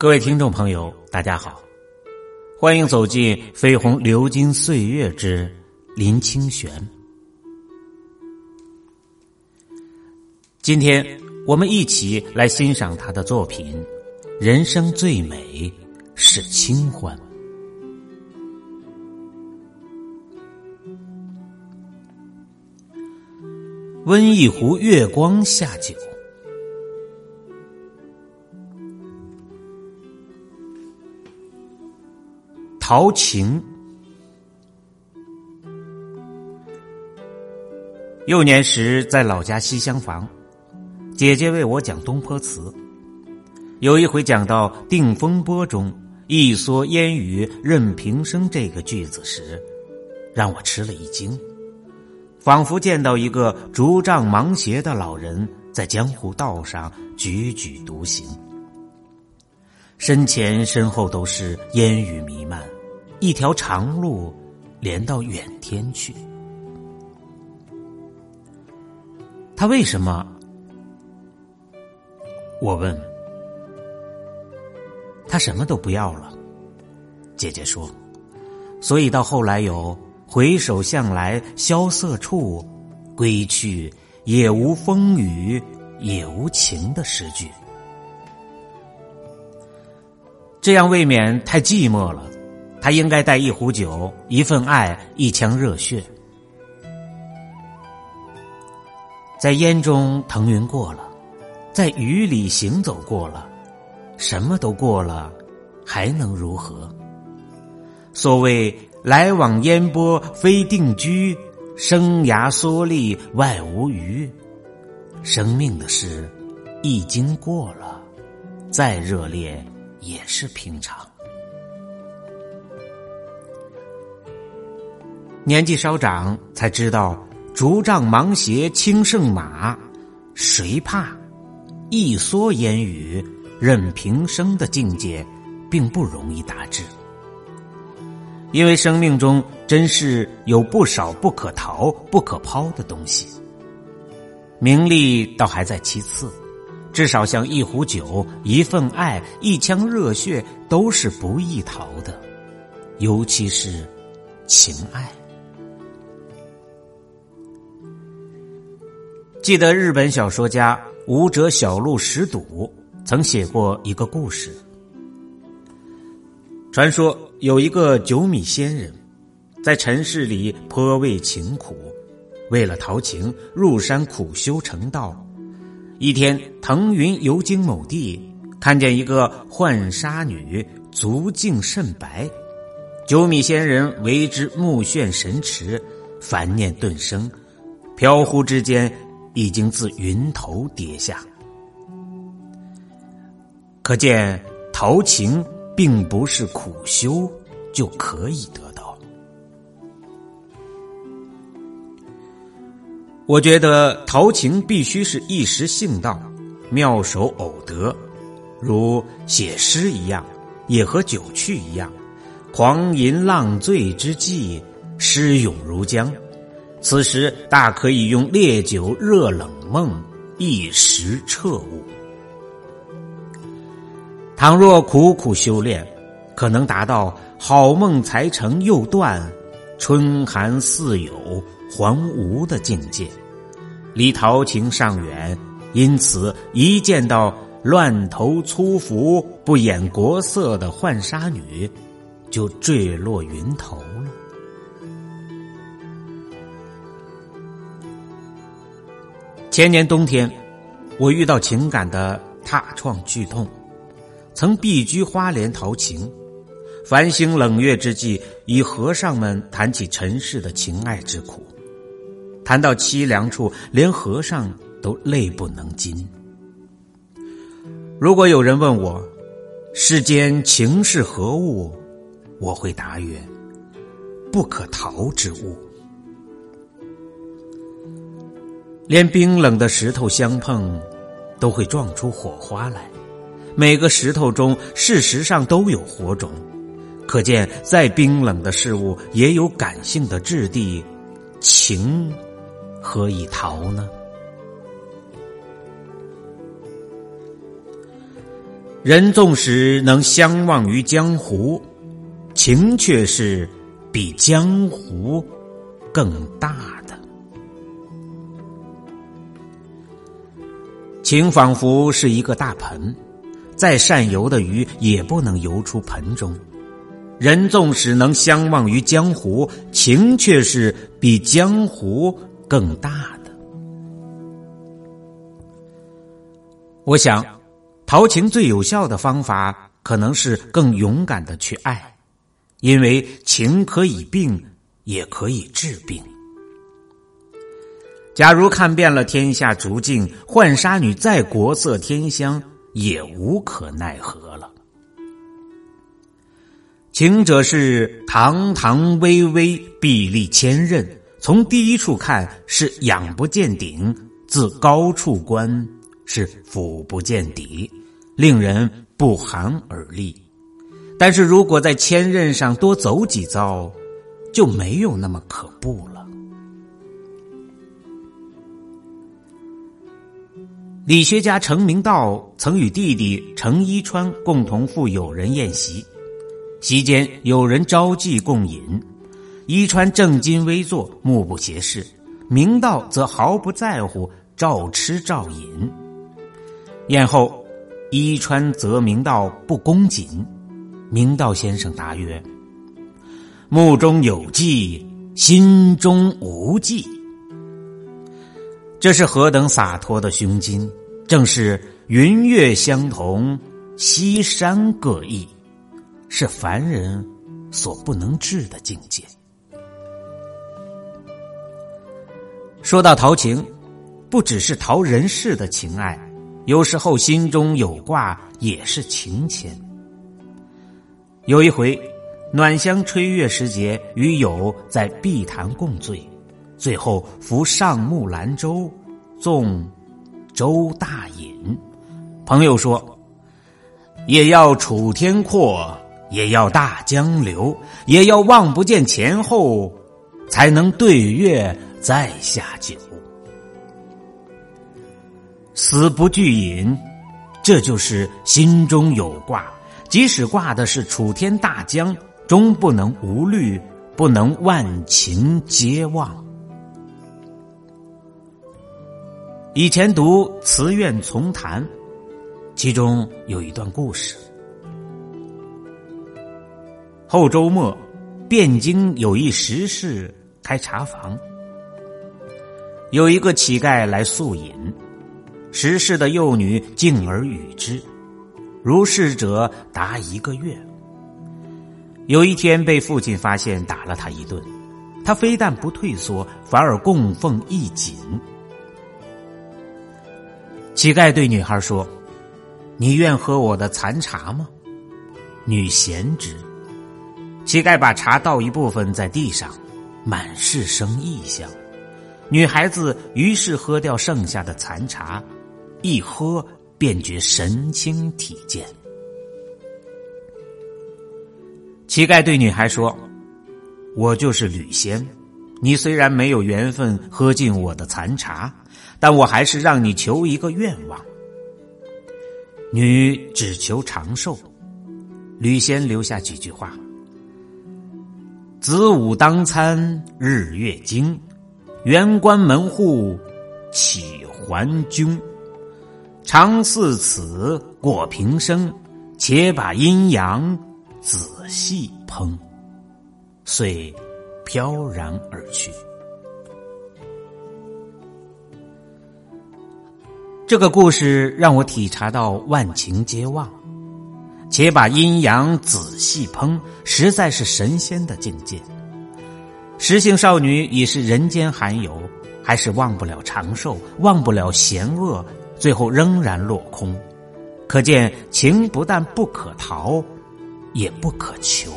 各位听众朋友，大家好，欢迎走进《飞鸿流金岁月之林清玄》。今天我们一起来欣赏他的作品《人生最美是清欢》。温一壶月光下酒。陶情。幼年时在老家西厢房，姐姐为我讲东坡词。有一回讲到《定风波》中“一蓑烟雨任平生”这个句子时，让我吃了一惊，仿佛见到一个竹杖芒鞋的老人在江湖道上踽踽独行，身前身后都是烟雨弥漫。一条长路，连到远天去。他为什么？我问。他什么都不要了。姐姐说，所以到后来有“回首向来萧瑟处，归去，也无风雨也无晴”的诗句。这样未免太寂寞了。他应该带一壶酒，一份爱，一腔热血，在烟中腾云过了，在雨里行走过了，什么都过了，还能如何？所谓来往烟波非定居，生涯蓑笠外无余。生命的事，一经过了，再热烈也是平常。年纪稍长，才知道竹杖芒鞋轻胜马，谁怕？一蓑烟雨任平生的境界，并不容易达至。因为生命中真是有不少不可逃、不可抛的东西。名利倒还在其次，至少像一壶酒、一份爱、一腔热血，都是不易逃的，尤其是情爱。记得日本小说家武者小路石笃曾写过一个故事。传说有一个九米仙人，在尘世里颇为情苦，为了陶情入山苦修成道。一天腾云游经某地，看见一个浣纱女，足净甚白。九米仙人为之目眩神驰，凡念顿生，飘忽之间。已经自云头跌下，可见陶情并不是苦修就可以得到。我觉得陶情必须是一时兴到，妙手偶得，如写诗一样，也和酒趣一样，狂吟浪醉之际，诗涌如江。此时大可以用烈酒热冷梦，一时彻悟。倘若苦苦修炼，可能达到好梦才成又断，春寒似有还无的境界，离陶情尚远。因此，一见到乱头粗服、不掩国色的浣纱女，就坠落云头了。前年冬天，我遇到情感的踏创剧痛，曾避居花莲陶情。繁星冷月之际，与和尚们谈起尘世的情爱之苦，谈到凄凉处，连和尚都泪不能禁。如果有人问我，世间情是何物，我会答曰：不可逃之物。连冰冷的石头相碰，都会撞出火花来。每个石头中，事实上都有火种，可见再冰冷的事物也有感性的质地。情何以逃呢？人纵使能相忘于江湖，情却是比江湖更大情仿佛是一个大盆，再善游的鱼也不能游出盆中。人纵使能相忘于江湖，情却是比江湖更大的。我想，陶情最有效的方法，可能是更勇敢的去爱，因为情可以病，也可以治病。假如看遍了天下逐境，浣纱女再国色天香，也无可奈何了。情者是堂堂巍巍，壁立千仞。从第一处看是仰不见顶，自高处观是俯不见底，令人不寒而栗。但是如果在千仞上多走几遭，就没有那么可怖了。理学家程明道曾与弟弟程一川共同赴友人宴席。席间有人招妓共饮，伊川正襟危坐，目不斜视；明道则毫不在乎，照吃照饮。宴后，伊川责明道不恭谨，明道先生答曰：“目中有妓，心中无妓。”这是何等洒脱的胸襟！正是云月相同，西山各异。是凡人所不能至的境界。说到陶情，不只是陶人世的情爱，有时候心中有挂也是情牵。有一回，暖香吹月时节，与友在碧潭共醉，最后扶上木兰舟，纵舟大饮。朋友说：“也要楚天阔。”也要大江流，也要望不见前后，才能对月再下酒。死不惧饮，这就是心中有挂。即使挂的是楚天大江，终不能无虑，不能万情皆忘。以前读《词苑丛谈》，其中有一段故事。后周末，汴京有一石室开茶房，有一个乞丐来宿饮，石室的幼女敬而与之，如是者达一个月。有一天被父亲发现，打了他一顿，他非但不退缩，反而供奉一锦。乞丐对女孩说：“你愿喝我的残茶吗？”女贤之。乞丐把茶倒一部分在地上，满是生异香。女孩子于是喝掉剩下的残茶，一喝便觉神清体健。乞丐对女孩说：“我就是吕仙，你虽然没有缘分喝尽我的残茶，但我还是让你求一个愿望。女只求长寿。”吕仙留下几句话。子午当餐日月精，圆关门户岂还君。常似此过平生，且把阴阳仔细烹。遂飘然而去。这个故事让我体察到万情皆忘。且把阴阳仔细烹，实在是神仙的境界。石性少女已是人间罕有，还是忘不了长寿，忘不了险恶，最后仍然落空。可见情不但不可逃，也不可求。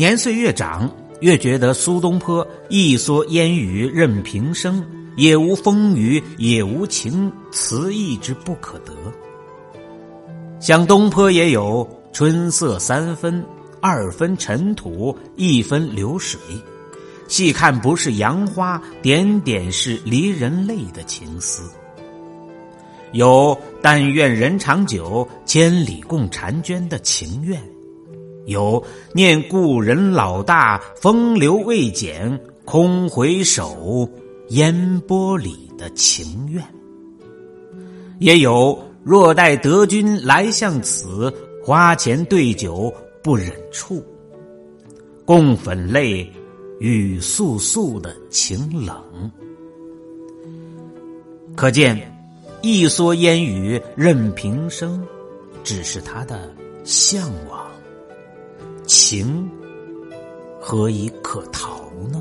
年岁越长，越觉得苏东坡一蓑烟雨任平生。也无风雨，也无情，词意之不可得。像东坡也有“春色三分，二分尘土，一分流水”，细看不是杨花，点点是离人泪的情思。有但愿人长久，千里共婵娟的情愿；有念故人老大，风流未减，空回首，烟波里的情愿；也有若待德君来向此，花前对酒不忍触，共粉泪，雨簌簌的情冷。可见。一蓑烟雨任平生，只是他的向往。情何以可逃呢？